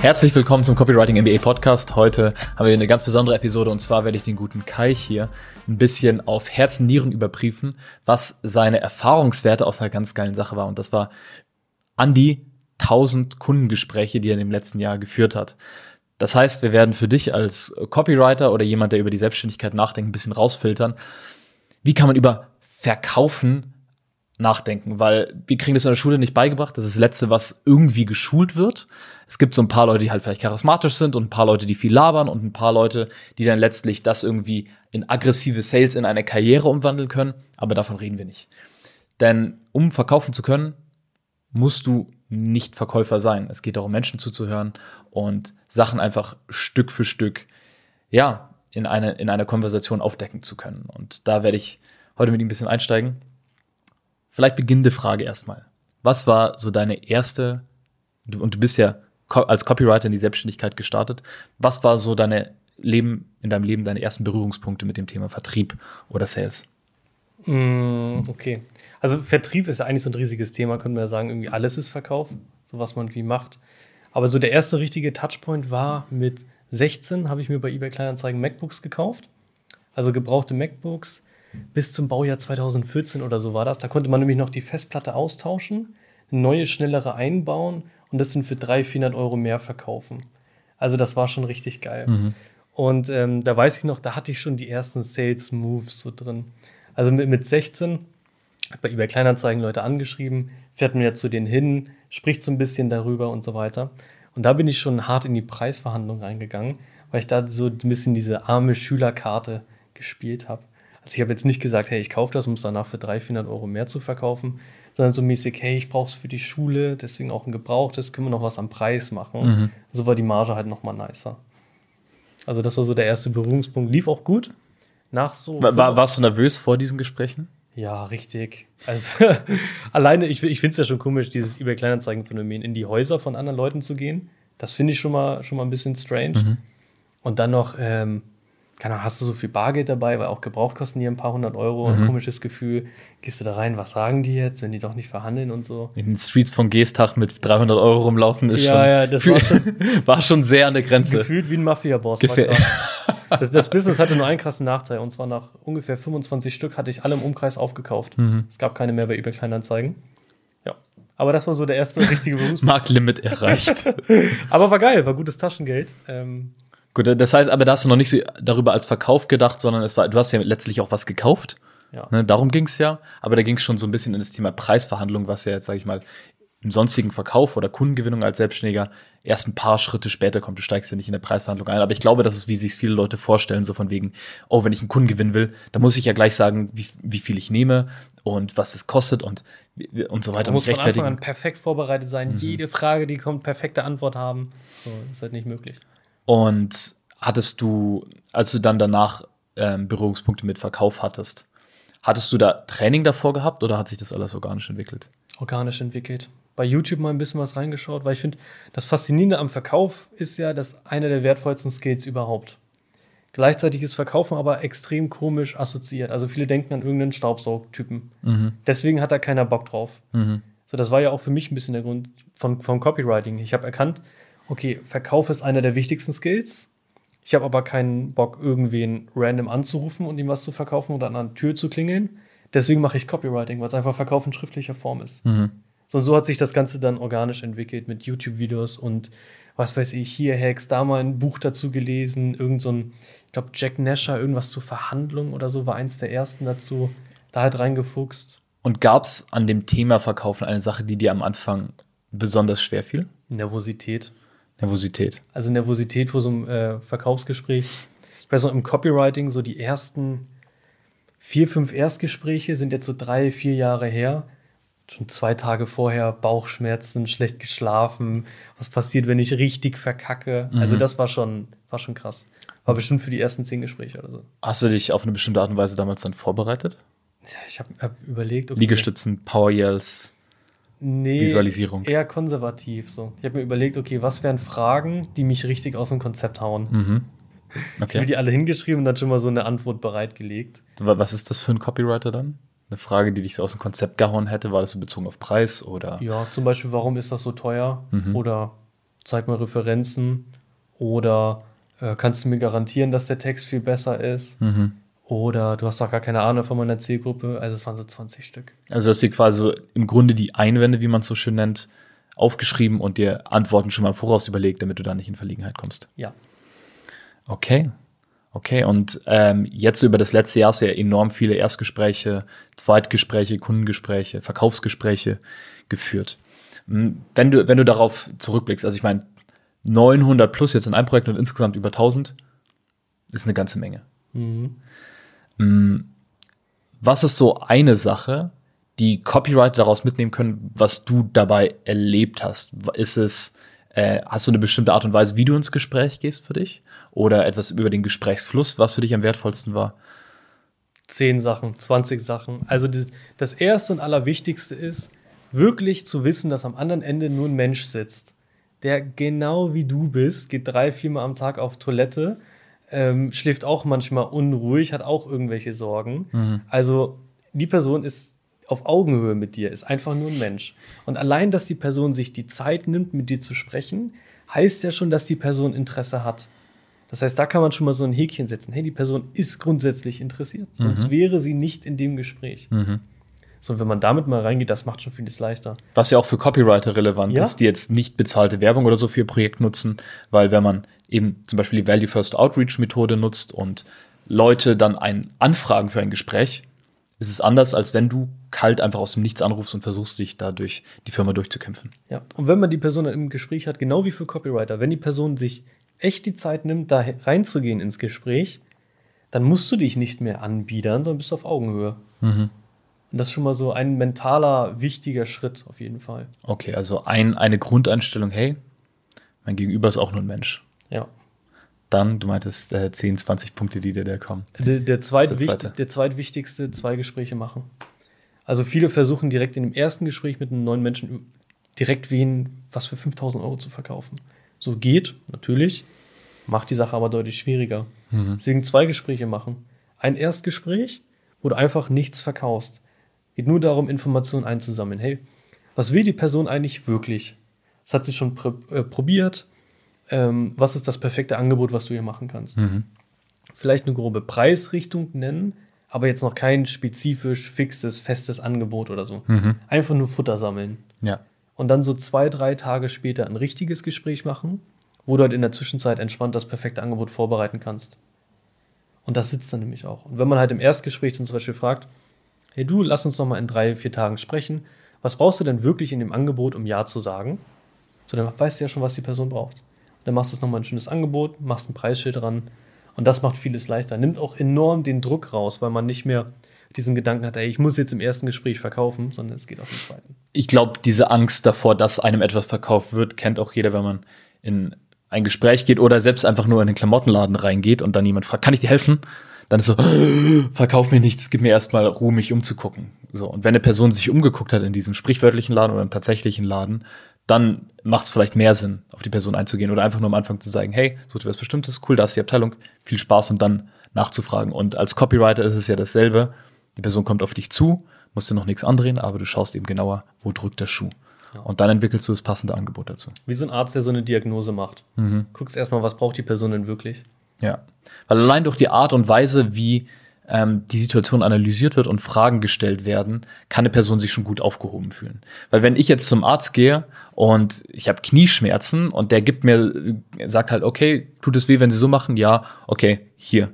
Herzlich willkommen zum Copywriting MBA Podcast. Heute haben wir eine ganz besondere Episode und zwar werde ich den guten Kai hier ein bisschen auf Herzen, Nieren überprüfen, was seine Erfahrungswerte aus einer ganz geilen Sache war. Und das war an die 1000 Kundengespräche, die er im letzten Jahr geführt hat. Das heißt, wir werden für dich als Copywriter oder jemand, der über die Selbstständigkeit nachdenkt, ein bisschen rausfiltern. Wie kann man über Verkaufen nachdenken, weil wir kriegen das in der Schule nicht beigebracht. Das ist das Letzte, was irgendwie geschult wird. Es gibt so ein paar Leute, die halt vielleicht charismatisch sind und ein paar Leute, die viel labern und ein paar Leute, die dann letztlich das irgendwie in aggressive Sales in eine Karriere umwandeln können. Aber davon reden wir nicht. Denn um verkaufen zu können, musst du nicht Verkäufer sein. Es geht darum, Menschen zuzuhören und Sachen einfach Stück für Stück, ja, in eine, in eine Konversation aufdecken zu können. Und da werde ich heute mit ihm ein bisschen einsteigen. Vielleicht beginnende Frage erstmal. Was war so deine erste, und du bist ja als Copywriter in die Selbstständigkeit gestartet, was war so deine Leben, in deinem Leben deine ersten Berührungspunkte mit dem Thema Vertrieb oder Sales? Mm, okay. Also Vertrieb ist eigentlich so ein riesiges Thema, könnte man ja sagen, irgendwie alles ist Verkauf, so was man wie macht. Aber so der erste richtige Touchpoint war mit 16 habe ich mir bei eBay Kleinanzeigen MacBooks gekauft. Also gebrauchte MacBooks bis zum Baujahr 2014 oder so war das. Da konnte man nämlich noch die Festplatte austauschen, eine neue, schnellere einbauen und das sind für 300, 400 Euro mehr verkaufen. Also das war schon richtig geil. Mhm. Und ähm, da weiß ich noch, da hatte ich schon die ersten Sales Moves so drin. Also mit, mit 16 hat bei eBay Kleinanzeigen Leute angeschrieben, fährt man ja zu denen hin, spricht so ein bisschen darüber und so weiter. Und da bin ich schon hart in die Preisverhandlung reingegangen, weil ich da so ein bisschen diese arme Schülerkarte gespielt habe. Also ich habe jetzt nicht gesagt, hey, ich kaufe das, um es danach für 300, 400 Euro mehr zu verkaufen, sondern so mäßig, hey, ich brauche es für die Schule, deswegen auch ein gebrauchtes, können wir noch was am Preis machen. Mhm. So war die Marge halt nochmal nicer. Also das war so der erste Berührungspunkt. Lief auch gut. Nach so. War, warst du nervös vor diesen Gesprächen? Ja, richtig. Also alleine, ich, ich finde es ja schon komisch, dieses eBay Kleinanzeigen-Phänomen, in die Häuser von anderen Leuten zu gehen. Das finde ich schon mal, schon mal ein bisschen strange. Mhm. Und dann noch, ähm, keine Ahnung, hast du so viel Bargeld dabei, weil auch gebraucht kosten die ein paar hundert Euro. Mhm. Ein komisches Gefühl. Gehst du da rein, was sagen die jetzt, wenn die doch nicht verhandeln und so? In den Streets von Geestach mit 300 Euro rumlaufen ist ja, schon, ja, das war schon, war schon sehr an der Grenze. Gefühlt wie ein Mafia-Boss. Das, das, Business hatte nur einen krassen Nachteil und zwar nach ungefähr 25 Stück hatte ich alle im Umkreis aufgekauft. Mhm. Es gab keine mehr bei eBay Kleinanzeigen. Ja. Aber das war so der erste richtige Berufs. Marktlimit erreicht. aber war geil, war gutes Taschengeld. Ähm, Gut, das heißt, aber da hast du noch nicht so darüber als Verkauf gedacht, sondern es war, du hast ja letztlich auch was gekauft. Ja. Ne, darum ging es ja. Aber da ging es schon so ein bisschen in das Thema Preisverhandlung, was ja jetzt, sage ich mal, im sonstigen Verkauf oder Kundengewinnung als Selbstständiger erst ein paar Schritte später kommt. Du steigst ja nicht in der Preisverhandlung ein. Aber ich glaube, das ist, wie sich viele Leute vorstellen, so von wegen, oh, wenn ich einen Kunden gewinnen will, dann muss ich ja gleich sagen, wie, wie viel ich nehme und was es kostet und, und so weiter. Du musst von Anfang an perfekt vorbereitet sein. Mhm. Jede Frage, die kommt, perfekte Antwort haben. So, ist halt nicht möglich. Und hattest du, als du dann danach ähm, Berührungspunkte mit Verkauf hattest, hattest du da Training davor gehabt oder hat sich das alles organisch entwickelt? Organisch entwickelt. Bei YouTube mal ein bisschen was reingeschaut, weil ich finde, das Faszinierende am Verkauf ist ja, dass einer der wertvollsten Skills überhaupt. Gleichzeitig ist Verkaufen aber extrem komisch assoziiert. Also viele denken an irgendeinen Staubsaugtypen. Mhm. Deswegen hat da keiner Bock drauf. Mhm. So, das war ja auch für mich ein bisschen der Grund von, von Copywriting. Ich habe erkannt, okay, Verkauf ist einer der wichtigsten Skills. Ich habe aber keinen Bock, irgendwen random anzurufen und ihm was zu verkaufen oder an einer Tür zu klingeln. Deswegen mache ich Copywriting, weil es einfach Verkauf in schriftlicher Form ist. Mhm. So, so hat sich das Ganze dann organisch entwickelt mit YouTube-Videos und was weiß ich, hier Hacks, da mal ein Buch dazu gelesen, irgend so ein, ich glaube, Jack Nasher, irgendwas zur Verhandlung oder so, war eins der ersten dazu, da halt reingefuchst. Und gab es an dem Thema Verkaufen eine Sache, die dir am Anfang besonders schwer fiel? Nervosität. Nervosität. Also Nervosität vor so einem äh, Verkaufsgespräch. Ich weiß noch, im Copywriting, so die ersten vier, fünf Erstgespräche sind jetzt so drei, vier Jahre her. Schon zwei Tage vorher Bauchschmerzen, schlecht geschlafen. Was passiert, wenn ich richtig verkacke? Mhm. Also, das war schon, war schon krass. War bestimmt für die ersten zehn Gespräche oder so. Hast du dich auf eine bestimmte Art und Weise damals dann vorbereitet? Ja, ich habe hab überlegt. Okay. Liegestützen, Power Yells. Nee, Visualisierung. Eher konservativ so. Ich habe mir überlegt, okay, was wären Fragen, die mich richtig aus dem Konzept hauen? Mhm. Okay. Ich habe die alle hingeschrieben und dann schon mal so eine Antwort bereitgelegt. Was ist das für ein Copywriter dann? Eine Frage, die dich so aus dem Konzept gehauen hätte, war das so bezogen auf Preis oder? Ja, zum Beispiel, warum ist das so teuer? Mhm. Oder zeig mal Referenzen oder äh, kannst du mir garantieren, dass der Text viel besser ist? Mhm. Oder du hast doch gar keine Ahnung von meiner Zielgruppe. Also es waren so 20 Stück. Also hast du dir quasi so im Grunde die Einwände, wie man es so schön nennt, aufgeschrieben und dir Antworten schon mal voraus überlegt, damit du da nicht in Verlegenheit kommst. Ja. Okay. Okay, und ähm, jetzt über das letzte Jahr hast du ja enorm viele Erstgespräche, Zweitgespräche, Kundengespräche, Verkaufsgespräche geführt. Hm, Wenn du, wenn du darauf zurückblickst, also ich meine, 900 plus jetzt in einem Projekt und insgesamt über 1000, ist eine ganze Menge. Mhm. Hm, Was ist so eine Sache, die Copywriter daraus mitnehmen können, was du dabei erlebt hast? Ist es, äh, hast du eine bestimmte Art und Weise, wie du ins Gespräch gehst für dich? Oder etwas über den Gesprächsfluss, was für dich am wertvollsten war? 10 Sachen, 20 Sachen. Also das, das Erste und Allerwichtigste ist, wirklich zu wissen, dass am anderen Ende nur ein Mensch sitzt, der genau wie du bist, geht drei, viermal am Tag auf Toilette, ähm, schläft auch manchmal unruhig, hat auch irgendwelche Sorgen. Also die Person ist auf Augenhöhe mit dir, ist einfach nur ein Mensch. Und allein, dass die Person sich die Zeit nimmt, mit dir zu sprechen, heißt ja schon, dass die Person Interesse hat. Das heißt, da kann man schon mal so ein Häkchen setzen. Hey, die Person ist grundsätzlich interessiert, sonst wäre sie nicht in dem Gespräch. So, und wenn man damit mal reingeht, das macht schon vieles leichter. Was ja auch für Copywriter relevant Ja. ist, die jetzt nicht bezahlte Werbung oder so für ihr Projekt nutzen, weil wenn man eben zum Beispiel die Value First Outreach Methode nutzt und Leute dann ein anfragen für ein Gespräch, ist es anders, als wenn du kalt einfach aus dem Nichts anrufst und versuchst, dich dadurch die Firma durchzukämpfen. Ja. Und wenn man die Person im Gespräch hat, genau wie für Copywriter, wenn die Person sich echt die Zeit nimmt, da reinzugehen ins Gespräch, dann musst du dich nicht mehr anbiedern, sondern bist auf Augenhöhe. Und das ist schon mal so ein mentaler, wichtiger Schritt auf jeden Fall. Okay, also ein, eine Grundeinstellung, hey, mein Gegenüber ist auch nur ein Mensch. Ja. Dann, du meintest äh, 10, 20 Punkte, die dir da kommen. Der, der, zweitwicht, zweite. der zweitwichtigste, zwei Gespräche machen. Also viele versuchen direkt in dem ersten Gespräch mit einem neuen Menschen direkt wen was für 5000 Euro zu verkaufen. So geht, natürlich, macht die Sache aber deutlich schwieriger. Deswegen zwei Gespräche machen. Ein Erstgespräch, wo du einfach nichts verkaufst. Geht nur darum, Informationen einzusammeln. Hey, was will die Person eigentlich wirklich? Das hat sie schon pr äh, probiert. Ähm, was ist das perfekte Angebot, was du ihr machen kannst? vielleicht eine grobe Preisrichtung nennen, aber jetzt noch kein spezifisch fixes, festes Angebot oder so. Einfach nur Futter sammeln. Ja. Und dann so zwei, drei Tage später ein richtiges Gespräch machen, wo du halt in der Zwischenzeit entspannt das perfekte Angebot vorbereiten kannst. Und das sitzt dann nämlich auch. Und wenn man halt im Erstgespräch dann zum Beispiel fragt, hey du, lass uns noch mal in drei, vier Tagen sprechen, was brauchst du denn wirklich in dem Angebot, um Ja zu sagen? So, dann weißt du ja schon, was die Person braucht. Dann machst du nochmal ein schönes Angebot, machst ein Preisschild dran und das macht vieles leichter. Nimmt auch enorm den Druck raus, weil man nicht mehr diesen Gedanken hat, ey, ich muss jetzt im ersten Gespräch verkaufen, sondern es geht auch im zweiten. ich glaube, diese Angst davor, dass einem etwas verkauft wird, kennt auch jeder, wenn man in ein Gespräch geht oder selbst einfach nur in den Klamottenladen reingeht und dann jemand fragt, kann ich dir helfen? Dann ist so, verkauf mir nichts, gib mir erstmal Ruhe, mich umzugucken. So, und wenn eine Person sich umgeguckt hat in diesem sprichwörtlichen Laden oder im tatsächlichen Laden, dann macht es vielleicht mehr Sinn, auf die Person einzugehen oder einfach nur am Anfang zu sagen, hey, sucht ihr was Bestimmtes, cool, da ist die Abteilung, viel Spaß und dann nachzufragen. Und als Copywriter ist es ja dasselbe. Die Person kommt auf dich zu, musst du noch nichts andrehen, aber du schaust eben genauer, wo drückt der Schuh. Und dann entwickelst du das passende Angebot dazu. Wie so ein Arzt, der so eine Diagnose macht. Guckst erstmal, was braucht die Person denn wirklich? Ja. Weil allein durch die Art und Weise, wie ähm, die Situation analysiert wird und Fragen gestellt werden, kann eine Person sich schon gut aufgehoben fühlen. Weil wenn ich jetzt zum Arzt gehe und ich habe Knieschmerzen und der gibt mir, äh, sagt halt, okay, tut es weh, wenn Sie so machen? Ja, okay, hier.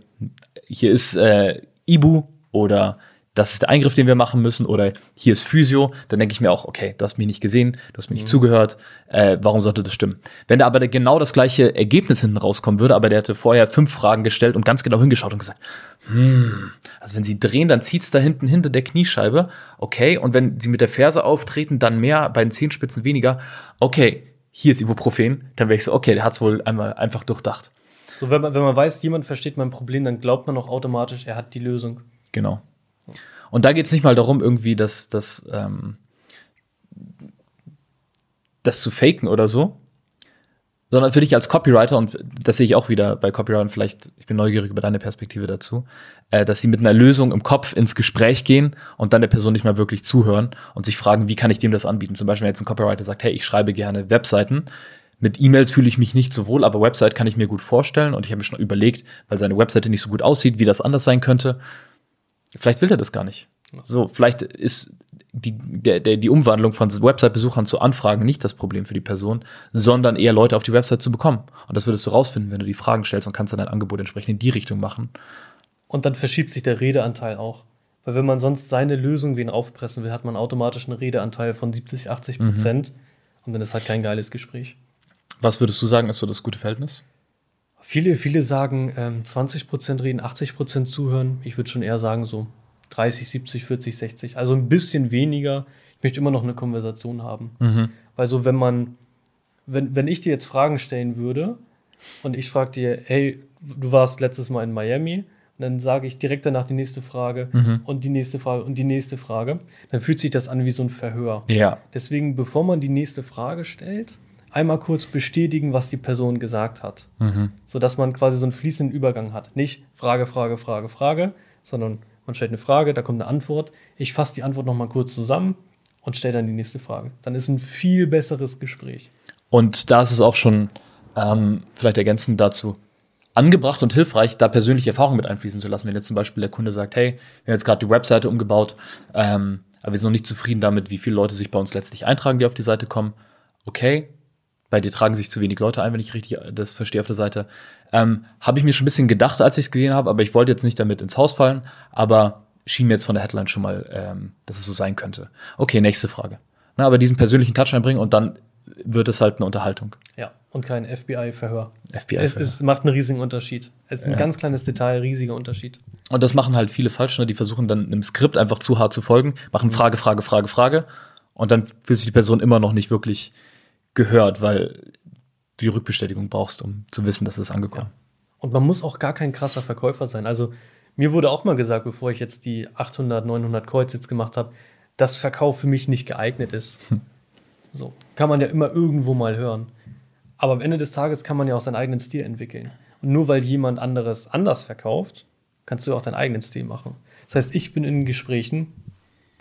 Hier ist äh, Ibu oder das ist der Eingriff, den wir machen müssen, oder hier ist Physio, dann denke ich mir auch, okay, du hast mich nicht gesehen, du hast mir nicht zugehört, äh, warum sollte das stimmen? Wenn da aber genau das gleiche Ergebnis hinten rauskommen würde, aber der hätte vorher fünf Fragen gestellt und ganz genau hingeschaut und gesagt, hm, also wenn sie drehen, dann zieht's da hinten hinter der Kniescheibe, okay, und wenn sie mit der Ferse auftreten, dann mehr, bei den Zehenspitzen weniger, okay, hier ist Ibuprofen, dann wäre ich so, okay, der hat's wohl einmal einfach durchdacht. So, wenn man, wenn man weiß, jemand versteht mein Problem, dann glaubt man auch automatisch, er hat die Lösung. Genau. Und da geht es nicht mal darum, irgendwie das, das, ähm, das zu faken oder so, sondern für dich als Copywriter, und das sehe ich auch wieder bei Copywritern, vielleicht, ich bin neugierig über deine Perspektive dazu, äh, dass sie mit einer Lösung im Kopf ins Gespräch gehen und dann der Person nicht mal wirklich zuhören und sich fragen, wie kann ich dem das anbieten? Zum Beispiel, wenn jetzt ein Copywriter sagt, hey, ich schreibe gerne Webseiten, mit E-Mails fühle ich mich nicht so wohl, aber Website kann ich mir gut vorstellen und ich habe mir schon überlegt, weil seine Webseite nicht so gut aussieht, wie das anders sein könnte. Vielleicht will er das gar nicht. So, vielleicht ist die, der, der, die Umwandlung von Website-Besuchern zu Anfragen nicht das Problem für die Person, sondern eher Leute auf die Website zu bekommen. Und das würdest du rausfinden, wenn du die Fragen stellst und kannst dann dein Angebot entsprechend in die Richtung machen. Und dann verschiebt sich der Redeanteil auch. Weil wenn man sonst seine Lösung wen aufpressen will, hat man automatisch einen Redeanteil von 70, 80 Prozent. Mhm. Und dann ist halt kein geiles Gespräch. Was würdest du sagen, ist so das gute Verhältnis? Viele, viele sagen ähm, 20 Prozent reden, 80 Prozent zuhören. Ich würde schon eher sagen so 30, 70, 40, 60. Also ein bisschen weniger. Ich möchte immer noch eine Konversation haben. Mhm. Weil so, wenn man, wenn, wenn ich dir jetzt Fragen stellen würde und ich frage dir, hey, du warst letztes Mal in Miami, dann sage ich direkt danach die nächste Frage mhm. und die nächste Frage und die nächste Frage, dann fühlt sich das an wie so ein Verhör. Ja. Deswegen, bevor man die nächste Frage stellt, einmal kurz bestätigen, was die Person gesagt hat. Mhm. Sodass man quasi so einen fließenden Übergang hat. Nicht Frage, Frage, Frage, Frage, sondern man stellt eine Frage, da kommt eine Antwort. Ich fasse die Antwort nochmal kurz zusammen und stelle dann die nächste Frage. Dann ist ein viel besseres Gespräch. Und da ist es auch schon ähm, vielleicht ergänzend dazu angebracht und hilfreich, da persönliche Erfahrungen mit einfließen zu lassen. Wenn jetzt zum Beispiel der Kunde sagt, hey, wir haben jetzt gerade die Webseite umgebaut, ähm, aber wir sind noch nicht zufrieden damit, wie viele Leute sich bei uns letztlich eintragen, die auf die Seite kommen. Okay, bei dir tragen sich zu wenig Leute ein, wenn ich richtig das verstehe auf der Seite. Ähm, habe ich mir schon ein bisschen gedacht, als ich es gesehen habe, aber ich wollte jetzt nicht damit ins Haus fallen, aber schien mir jetzt von der Headline schon mal, ähm, dass es so sein könnte. Okay, nächste Frage. Na, aber diesen persönlichen Touch einbringen und dann wird es halt eine Unterhaltung. Ja, und kein FBI-Verhör. FBI es, es, macht einen riesigen Unterschied. Es ist ein ja. ganz kleines Detail, riesiger Unterschied. Und das machen halt viele falsch, ne? die versuchen dann einem Skript einfach zu hart zu folgen, machen mhm. Frage, Frage, Frage, Frage und dann fühlt sich die Person immer noch nicht wirklich gehört, weil die Rückbestätigung brauchst, um zu wissen, dass es angekommen. Ja. Und man muss auch gar kein krasser Verkäufer sein. Also mir wurde auch mal gesagt, bevor ich jetzt die 800, 900 Calls jetzt gemacht habe, dass Verkauf für mich nicht geeignet ist. Hm. So kann man ja immer irgendwo mal hören. Aber am Ende des Tages kann man ja auch seinen eigenen Stil entwickeln. Und nur weil jemand anderes anders verkauft, kannst du auch deinen eigenen Stil machen. Das heißt, ich bin in Gesprächen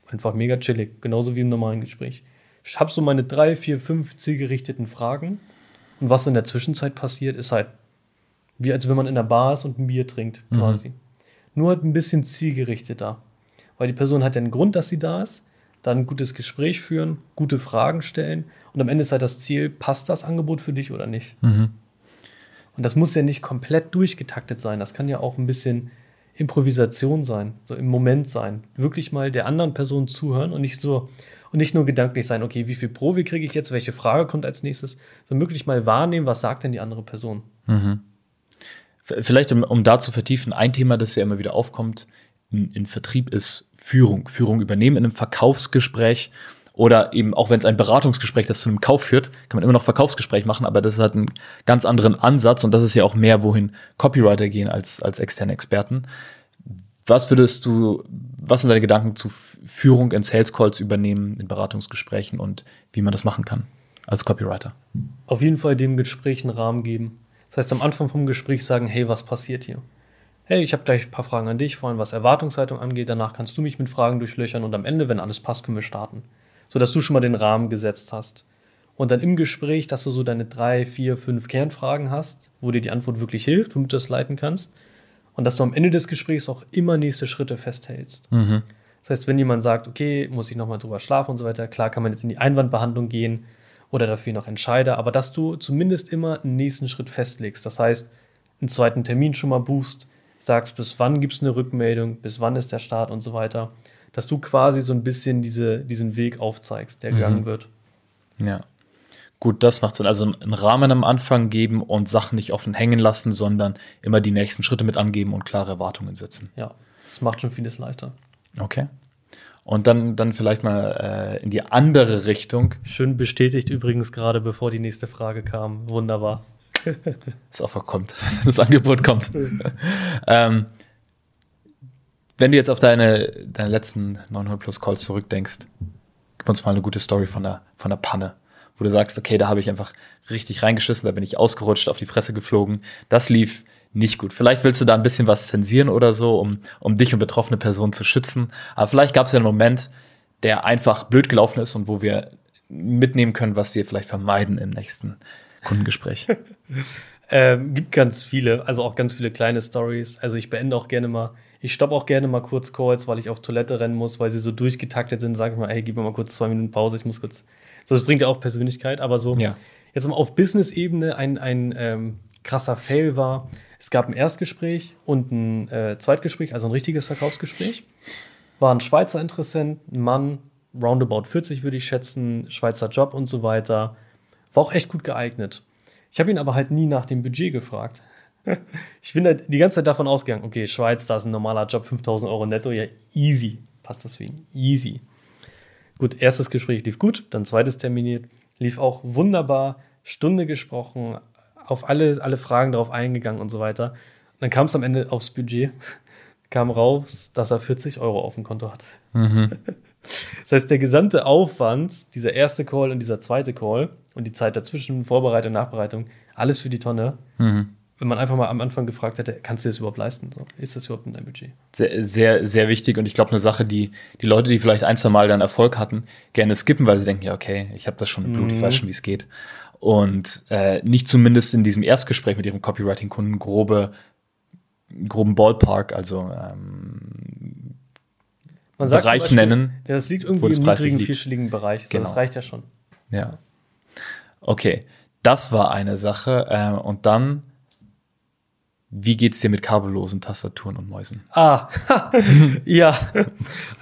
einfach mega chillig, genauso wie im normalen Gespräch. Ich habe so meine drei, vier, fünf zielgerichteten Fragen. Und was in der Zwischenzeit passiert, ist halt wie als wenn man in der Bar ist und ein Bier trinkt, mhm. quasi. Mhm. Nur halt ein bisschen zielgerichteter. Weil die Person hat ja einen Grund, dass sie da ist, dann ein gutes Gespräch führen, gute Fragen stellen und am Ende ist halt das Ziel, passt das Angebot für dich oder nicht? Mhm. Und das muss ja nicht komplett durchgetaktet sein. Das kann ja auch ein bisschen Improvisation sein, so im Moment sein. Wirklich mal der anderen Person zuhören und nicht so, und nicht nur gedanklich sein, okay, wie viel Provi kriege ich jetzt, welche Frage kommt als nächstes, sondern wirklich mal wahrnehmen, was sagt denn die andere Person. Mhm. Vielleicht, um, um da zu vertiefen, ein Thema, das ja immer wieder aufkommt in, in Vertrieb, ist Führung. Führung übernehmen in einem Verkaufsgespräch oder eben auch wenn es ein Beratungsgespräch, das zu einem Kauf führt, kann man immer noch Verkaufsgespräch machen, aber das ist halt ein ganz anderen Ansatz und das ist ja auch mehr, wohin Copywriter gehen als, als externe Experten. Was würdest du, was sind deine Gedanken zu Führung in Sales Calls übernehmen, in Beratungsgesprächen und wie man das machen kann als Copywriter? Auf jeden Fall dem Gespräch einen Rahmen geben. Das heißt, am Anfang vom Gespräch sagen, hey, was passiert hier? Hey, ich habe gleich ein paar Fragen an dich, vor allem was Erwartungshaltung angeht. Danach kannst du mich mit Fragen durchlöchern und am Ende, wenn alles passt, können wir starten. Sodass du schon mal den Rahmen gesetzt hast. Und dann im Gespräch, dass du so deine drei, vier, fünf Kernfragen hast, wo dir die Antwort wirklich hilft, womit du das leiten kannst. Und dass du am Ende des Gesprächs auch immer nächste Schritte festhältst. Mhm. Das heißt, wenn jemand sagt, okay, muss ich nochmal drüber schlafen und so weiter, klar kann man jetzt in die Einwandbehandlung gehen oder dafür noch entscheide, aber dass du zumindest immer einen nächsten Schritt festlegst. Das heißt, einen zweiten Termin schon mal buchst, sagst, bis wann gibt es eine Rückmeldung, bis wann ist der Start und so weiter. Dass du quasi so ein bisschen diese, diesen Weg aufzeigst, der mhm. gegangen wird. Ja. Gut, das macht Sinn. Also einen Rahmen am Anfang geben und Sachen nicht offen hängen lassen, sondern immer die nächsten Schritte mit angeben und klare Erwartungen setzen. Ja, das macht schon vieles leichter. Okay. Und dann, dann vielleicht mal äh, in die andere Richtung. Schön bestätigt übrigens gerade, bevor die nächste Frage kam. Wunderbar. Das Offer kommt. Das Angebot kommt. ähm, wenn du jetzt auf deine, deine letzten 900 plus Calls zurückdenkst, gib uns mal eine gute Story von der, von der Panne, wo du sagst, okay, da habe ich einfach richtig reingeschissen, da bin ich ausgerutscht, auf die Fresse geflogen. Das lief nicht gut. Vielleicht willst du da ein bisschen was zensieren oder so, um, um dich und betroffene Personen zu schützen. Aber vielleicht gab es ja einen Moment, der einfach blöd gelaufen ist und wo wir mitnehmen können, was wir vielleicht vermeiden im nächsten Kundengespräch? ähm, gibt ganz viele, also auch ganz viele kleine Stories. Also ich beende auch gerne mal, ich stoppe auch gerne mal kurz Calls, weil ich auf Toilette rennen muss, weil sie so durchgetaktet sind. Sag ich mal, hey, gib mir mal kurz zwei Minuten Pause, ich muss kurz. So, das bringt ja auch Persönlichkeit, aber so. Ja. Jetzt mal auf Business-Ebene ein, ein ähm, krasser Fail war. Es gab ein Erstgespräch und ein äh, Zweitgespräch, also ein richtiges Verkaufsgespräch. War ein Schweizer Interessent, ein Mann, roundabout 40 würde ich schätzen, Schweizer Job und so weiter. War auch echt gut geeignet. Ich habe ihn aber halt nie nach dem Budget gefragt. ich bin halt die ganze Zeit davon ausgegangen, okay, Schweiz, da ist ein normaler Job, 5000 Euro netto, ja, easy. Passt das für ihn? Easy. Gut, erstes Gespräch lief gut, dann zweites terminiert, lief auch wunderbar, Stunde gesprochen, auf alle, alle Fragen darauf eingegangen und so weiter. Und dann kam es am Ende aufs Budget, kam raus, dass er 40 Euro auf dem Konto hat. Mhm. Das heißt, der gesamte Aufwand, dieser erste Call und dieser zweite Call und die Zeit dazwischen, Vorbereitung, Nachbereitung, alles für die Tonne. Mhm. Wenn man einfach mal am Anfang gefragt hätte, kannst du das überhaupt leisten? So, ist das überhaupt in deinem Budget? Sehr, sehr, sehr wichtig und ich glaube, eine Sache, die die Leute, die vielleicht ein, zwei Mal dann Erfolg hatten, gerne skippen, weil sie denken, ja, okay, ich habe das schon im Blut, mhm. ich weiß schon, wie es geht. Und äh, nicht zumindest in diesem Erstgespräch mit ihrem Copywriting-Kunden grobe, groben Ballpark, also ähm, man sagt Bereich Beispiel, nennen. Ja, das liegt irgendwie im niedrigen vierstelligen Bereich. Genau. Das reicht ja schon. Ja. Okay, das war eine Sache. Äh, und dann, wie geht's dir mit kabellosen Tastaturen und Mäusen? Ah, ja.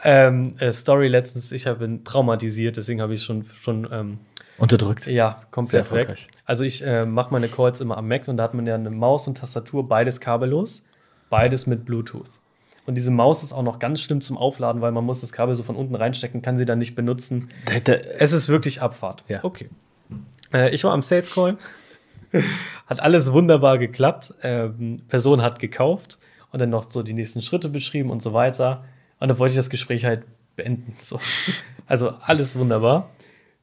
ähm, äh, Story letztens, ich habe traumatisiert, deswegen habe ich schon schon ähm, unterdrückt. Ja, komplett weg. Also ich äh, mache meine Calls immer am Mac und da hat man ja eine Maus und Tastatur, beides kabellos, beides mit Bluetooth. Und diese Maus ist auch noch ganz schlimm zum Aufladen, weil man muss das Kabel so von unten reinstecken, kann sie dann nicht benutzen. Es ist wirklich Abfahrt. Ja. Okay. Äh, ich war am Sales Call. hat alles wunderbar geklappt. Ähm, Person hat gekauft und dann noch so die nächsten Schritte beschrieben und so weiter. Und dann wollte ich das Gespräch halt beenden. So. Also alles wunderbar.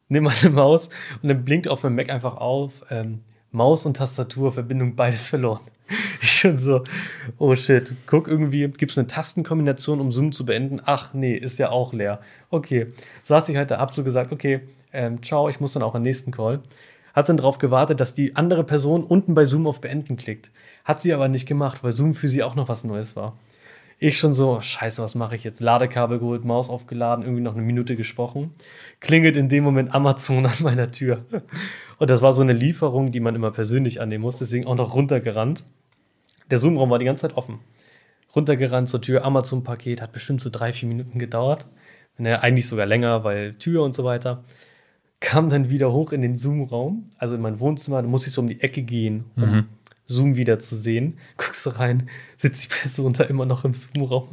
Nimm mal eine Maus und dann blinkt auf meinem Mac einfach auf. Ähm, Maus und Tastatur, Verbindung beides verloren. Ich schon so, oh shit, guck irgendwie, gibt es eine Tastenkombination, um Zoom zu beenden? Ach nee, ist ja auch leer. Okay, saß ich halt da, hab so gesagt, okay, ähm, ciao, ich muss dann auch am nächsten Call. Hat dann darauf gewartet, dass die andere Person unten bei Zoom auf Beenden klickt. Hat sie aber nicht gemacht, weil Zoom für sie auch noch was Neues war. Ich schon so, scheiße, was mache ich jetzt? Ladekabel geholt, Maus aufgeladen, irgendwie noch eine Minute gesprochen. Klingelt in dem Moment Amazon an meiner Tür. Und das war so eine Lieferung, die man immer persönlich annehmen muss, deswegen auch noch runtergerannt. Der Zoom-Raum war die ganze Zeit offen. Runtergerannt zur Tür, Amazon-Paket, hat bestimmt so drei, vier Minuten gedauert. Naja, eigentlich sogar länger, weil Tür und so weiter. Kam dann wieder hoch in den Zoom-Raum, also in mein Wohnzimmer, da muss ich so um die Ecke gehen, um mhm. Zoom wieder zu sehen. Guckst du rein, sitzt die Person da immer noch im Zoom-Raum.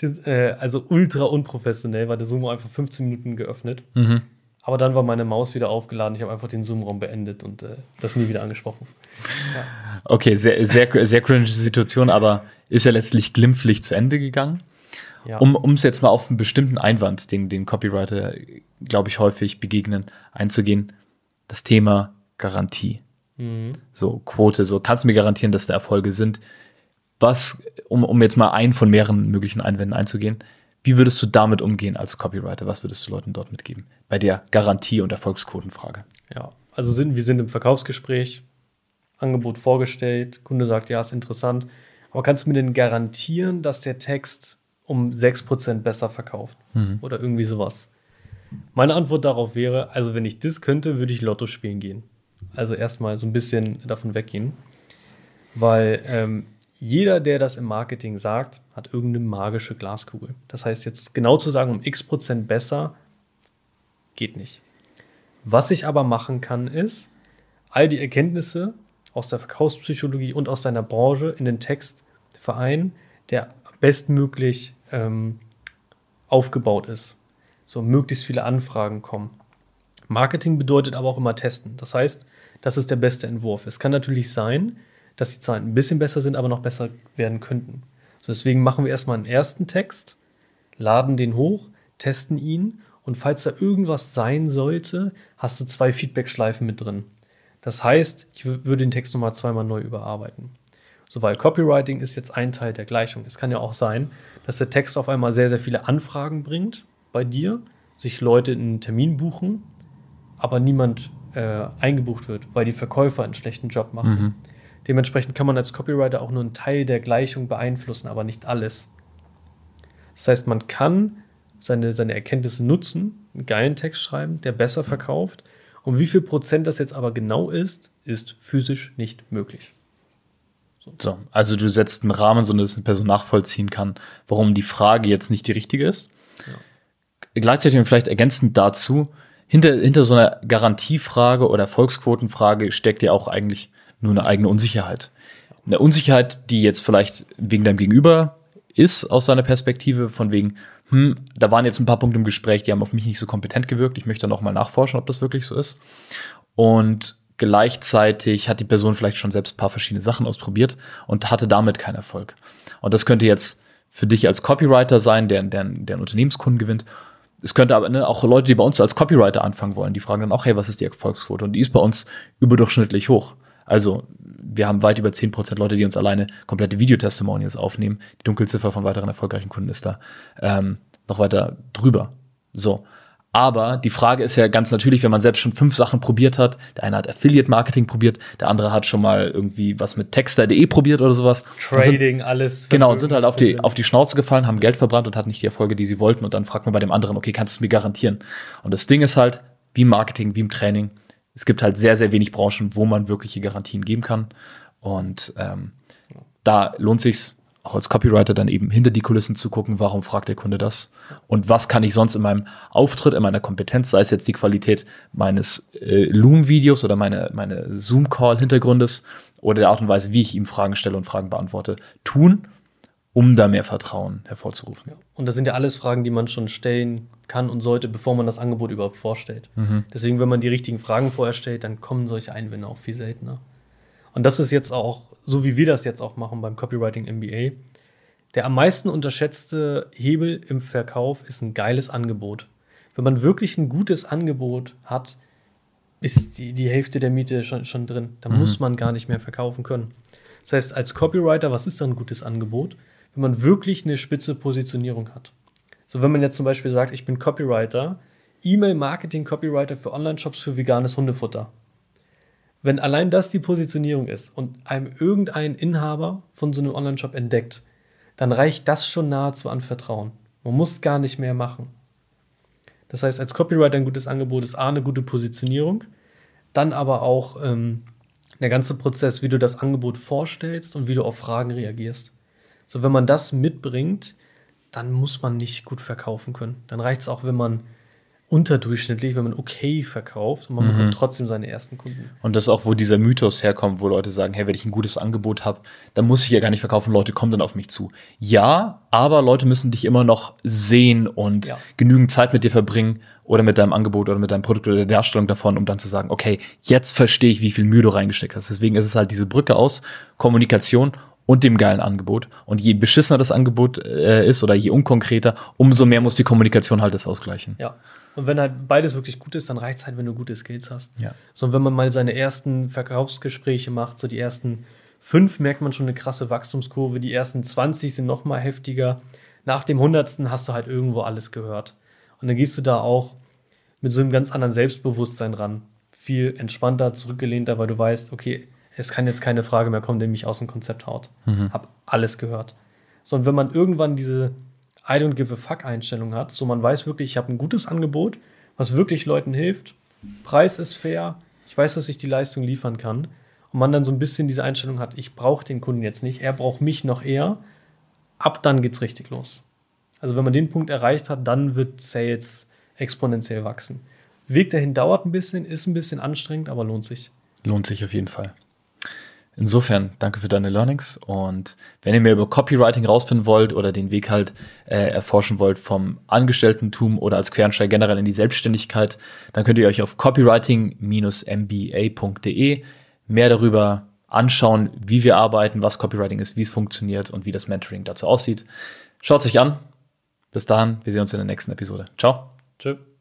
äh, also ultra unprofessionell, weil der Zoom einfach 15 Minuten geöffnet. Mhm. Aber dann war meine Maus wieder aufgeladen. Ich habe einfach den Zoom-Raum beendet und äh, das nie wieder angesprochen. Ja. Okay, sehr, sehr, sehr cringe Situation, aber ist ja letztlich glimpflich zu Ende gegangen. Ja. Um es jetzt mal auf einen bestimmten Einwand, den, den Copywriter, glaube ich, häufig begegnen, einzugehen. Das Thema Garantie. Mhm. So, Quote, so kannst du mir garantieren, dass da Erfolge sind. Was, um, um jetzt mal einen von mehreren möglichen Einwänden einzugehen, wie würdest du damit umgehen als Copywriter? Was würdest du Leuten dort mitgeben? Bei der Garantie- und Erfolgsquotenfrage. Ja, also sind, wir sind im Verkaufsgespräch, Angebot vorgestellt, Kunde sagt, ja, ist interessant. Aber kannst du mir denn garantieren, dass der Text um 6% besser verkauft? Mhm. Oder irgendwie sowas? Meine Antwort darauf wäre, also wenn ich das könnte, würde ich Lotto spielen gehen. Also erstmal so ein bisschen davon weggehen. Weil ähm, jeder, der das im Marketing sagt, hat irgendeine magische Glaskugel. Das heißt, jetzt genau zu sagen, um x Prozent besser, geht nicht. Was ich aber machen kann, ist, all die Erkenntnisse aus der Verkaufspsychologie und aus deiner Branche in den Text vereinen, der bestmöglich ähm, aufgebaut ist. So möglichst viele Anfragen kommen. Marketing bedeutet aber auch immer testen. Das heißt, das ist der beste Entwurf. Es kann natürlich sein, dass die Zahlen ein bisschen besser sind, aber noch besser werden könnten. So, deswegen machen wir erstmal einen ersten Text, laden den hoch, testen ihn und falls da irgendwas sein sollte, hast du zwei Feedback-Schleifen mit drin. Das heißt, ich würde den Text nochmal zweimal neu überarbeiten. So, weil Copywriting ist jetzt ein Teil der Gleichung. Es kann ja auch sein, dass der Text auf einmal sehr, sehr viele Anfragen bringt bei dir, sich Leute in einen Termin buchen, aber niemand äh, eingebucht wird, weil die Verkäufer einen schlechten Job machen. Mhm. Dementsprechend kann man als Copywriter auch nur einen Teil der Gleichung beeinflussen, aber nicht alles. Das heißt, man kann seine, seine Erkenntnisse nutzen, einen geilen Text schreiben, der besser verkauft. Und wie viel Prozent das jetzt aber genau ist, ist physisch nicht möglich. So, also du setzt einen Rahmen, so dass eine Person nachvollziehen kann, warum die Frage jetzt nicht die richtige ist. Ja. Gleichzeitig und vielleicht ergänzend dazu, hinter, hinter so einer Garantiefrage oder Erfolgsquotenfrage steckt ja auch eigentlich nur eine eigene Unsicherheit. Eine Unsicherheit, die jetzt vielleicht wegen deinem Gegenüber ist, aus seiner Perspektive, von wegen, hm, da waren jetzt ein paar Punkte im Gespräch, die haben auf mich nicht so kompetent gewirkt. Ich möchte noch mal nachforschen, ob das wirklich so ist. Und gleichzeitig hat die Person vielleicht schon selbst ein paar verschiedene Sachen ausprobiert und hatte damit keinen Erfolg. Und das könnte jetzt für dich als Copywriter sein, der, der, der einen Unternehmenskunden gewinnt. Es könnte aber ne, auch Leute, die bei uns als Copywriter anfangen wollen, die fragen dann auch, hey, was ist die Erfolgsquote? Und die ist bei uns überdurchschnittlich hoch. Also wir haben weit über zehn Prozent Leute, die uns alleine komplette Videotestimonials aufnehmen. Die Dunkelziffer von weiteren erfolgreichen Kunden ist da ähm, noch weiter drüber. So. Aber die Frage ist ja ganz natürlich, wenn man selbst schon fünf Sachen probiert hat, der eine hat Affiliate Marketing probiert, der andere hat schon mal irgendwie was mit Texter.de probiert oder sowas. Trading, sind, alles. Genau, und sind halt auf die, auf die Schnauze gefallen, haben Geld verbrannt und hatten nicht die Erfolge, die sie wollten. Und dann fragt man bei dem anderen, okay, kannst du es mir garantieren? Und das Ding ist halt, wie im Marketing, wie im Training, es gibt halt sehr, sehr wenig Branchen, wo man wirkliche Garantien geben kann. Und ähm, da lohnt sich's auch als Copywriter dann eben hinter die Kulissen zu gucken, warum fragt der Kunde das und was kann ich sonst in meinem Auftritt, in meiner Kompetenz, sei es jetzt die Qualität meines äh, Loom-Videos oder meine, meine Zoom-Call-Hintergrundes oder der Art und Weise, wie ich ihm Fragen stelle und Fragen beantworte, tun, um da mehr Vertrauen hervorzurufen. Ja. Und das sind ja alles Fragen, die man schon stellen kann und sollte, bevor man das Angebot überhaupt vorstellt. Mhm. Deswegen, wenn man die richtigen Fragen vorher stellt, dann kommen solche Einwände auch viel seltener. Und das ist jetzt auch, so wie wir das jetzt auch machen beim Copywriting MBA, der am meisten unterschätzte Hebel im Verkauf ist ein geiles Angebot. Wenn man wirklich ein gutes Angebot hat, ist die, die Hälfte der Miete schon, schon drin. Da mhm. muss man gar nicht mehr verkaufen können. Das heißt, als Copywriter, was ist dann ein gutes Angebot? wenn man wirklich eine spitze Positionierung hat. So, wenn man jetzt zum Beispiel sagt, ich bin Copywriter, E-Mail-Marketing-Copywriter für Online-Shops für veganes Hundefutter. Wenn allein das die Positionierung ist und einem irgendein Inhaber von so einem Online-Shop entdeckt, dann reicht das schon nahezu an Vertrauen. Man muss gar nicht mehr machen. Das heißt, als Copywriter ein gutes Angebot ist A, eine gute Positionierung, dann aber auch ähm, der ganze Prozess, wie du das Angebot vorstellst und wie du auf Fragen reagierst. So, wenn man das mitbringt, dann muss man nicht gut verkaufen können. Dann reicht es auch, wenn man unterdurchschnittlich, wenn man okay verkauft und man mhm. bekommt trotzdem seine ersten Kunden. Und das ist auch, wo dieser Mythos herkommt, wo Leute sagen, hey, wenn ich ein gutes Angebot habe, dann muss ich ja gar nicht verkaufen, Leute kommen dann auf mich zu. Ja, aber Leute müssen dich immer noch sehen und ja. genügend Zeit mit dir verbringen oder mit deinem Angebot oder mit deinem Produkt oder der Darstellung davon, um dann zu sagen, okay, jetzt verstehe ich, wie viel Mühe du reingesteckt hast. Deswegen ist es halt diese Brücke aus Kommunikation und dem geilen Angebot. Und je beschissener das Angebot äh, ist oder je unkonkreter, umso mehr muss die Kommunikation halt das ausgleichen. Ja. Und wenn halt beides wirklich gut ist, dann reicht es halt, wenn du gute Skills hast. Ja. So, und wenn man mal seine ersten Verkaufsgespräche macht, so die ersten fünf merkt man schon eine krasse Wachstumskurve, die ersten 20 sind noch mal heftiger. Nach dem hundertsten hast du halt irgendwo alles gehört. Und dann gehst du da auch mit so einem ganz anderen Selbstbewusstsein ran. Viel entspannter, zurückgelehnter, weil du weißt, okay, es kann jetzt keine Frage mehr kommen, die mich aus dem Konzept haut. Mhm. Hab alles gehört. So, und wenn man irgendwann diese I don't give a fuck Einstellung hat, so man weiß wirklich, ich habe ein gutes Angebot, was wirklich Leuten hilft, Preis ist fair, ich weiß, dass ich die Leistung liefern kann und man dann so ein bisschen diese Einstellung hat, ich brauche den Kunden jetzt nicht, er braucht mich noch eher, ab dann geht's richtig los. Also wenn man den Punkt erreicht hat, dann wird Sales exponentiell wachsen. Weg dahin dauert ein bisschen, ist ein bisschen anstrengend, aber lohnt sich. Lohnt sich auf jeden Fall. Insofern, danke für deine Learnings. Und wenn ihr mehr über Copywriting rausfinden wollt oder den Weg halt äh, erforschen wollt vom Angestelltentum oder als Quereinsteiger generell in die Selbstständigkeit, dann könnt ihr euch auf copywriting-mba.de mehr darüber anschauen, wie wir arbeiten, was Copywriting ist, wie es funktioniert und wie das Mentoring dazu aussieht. Schaut es euch an. Bis dahin, wir sehen uns in der nächsten Episode. Ciao. Tschüss.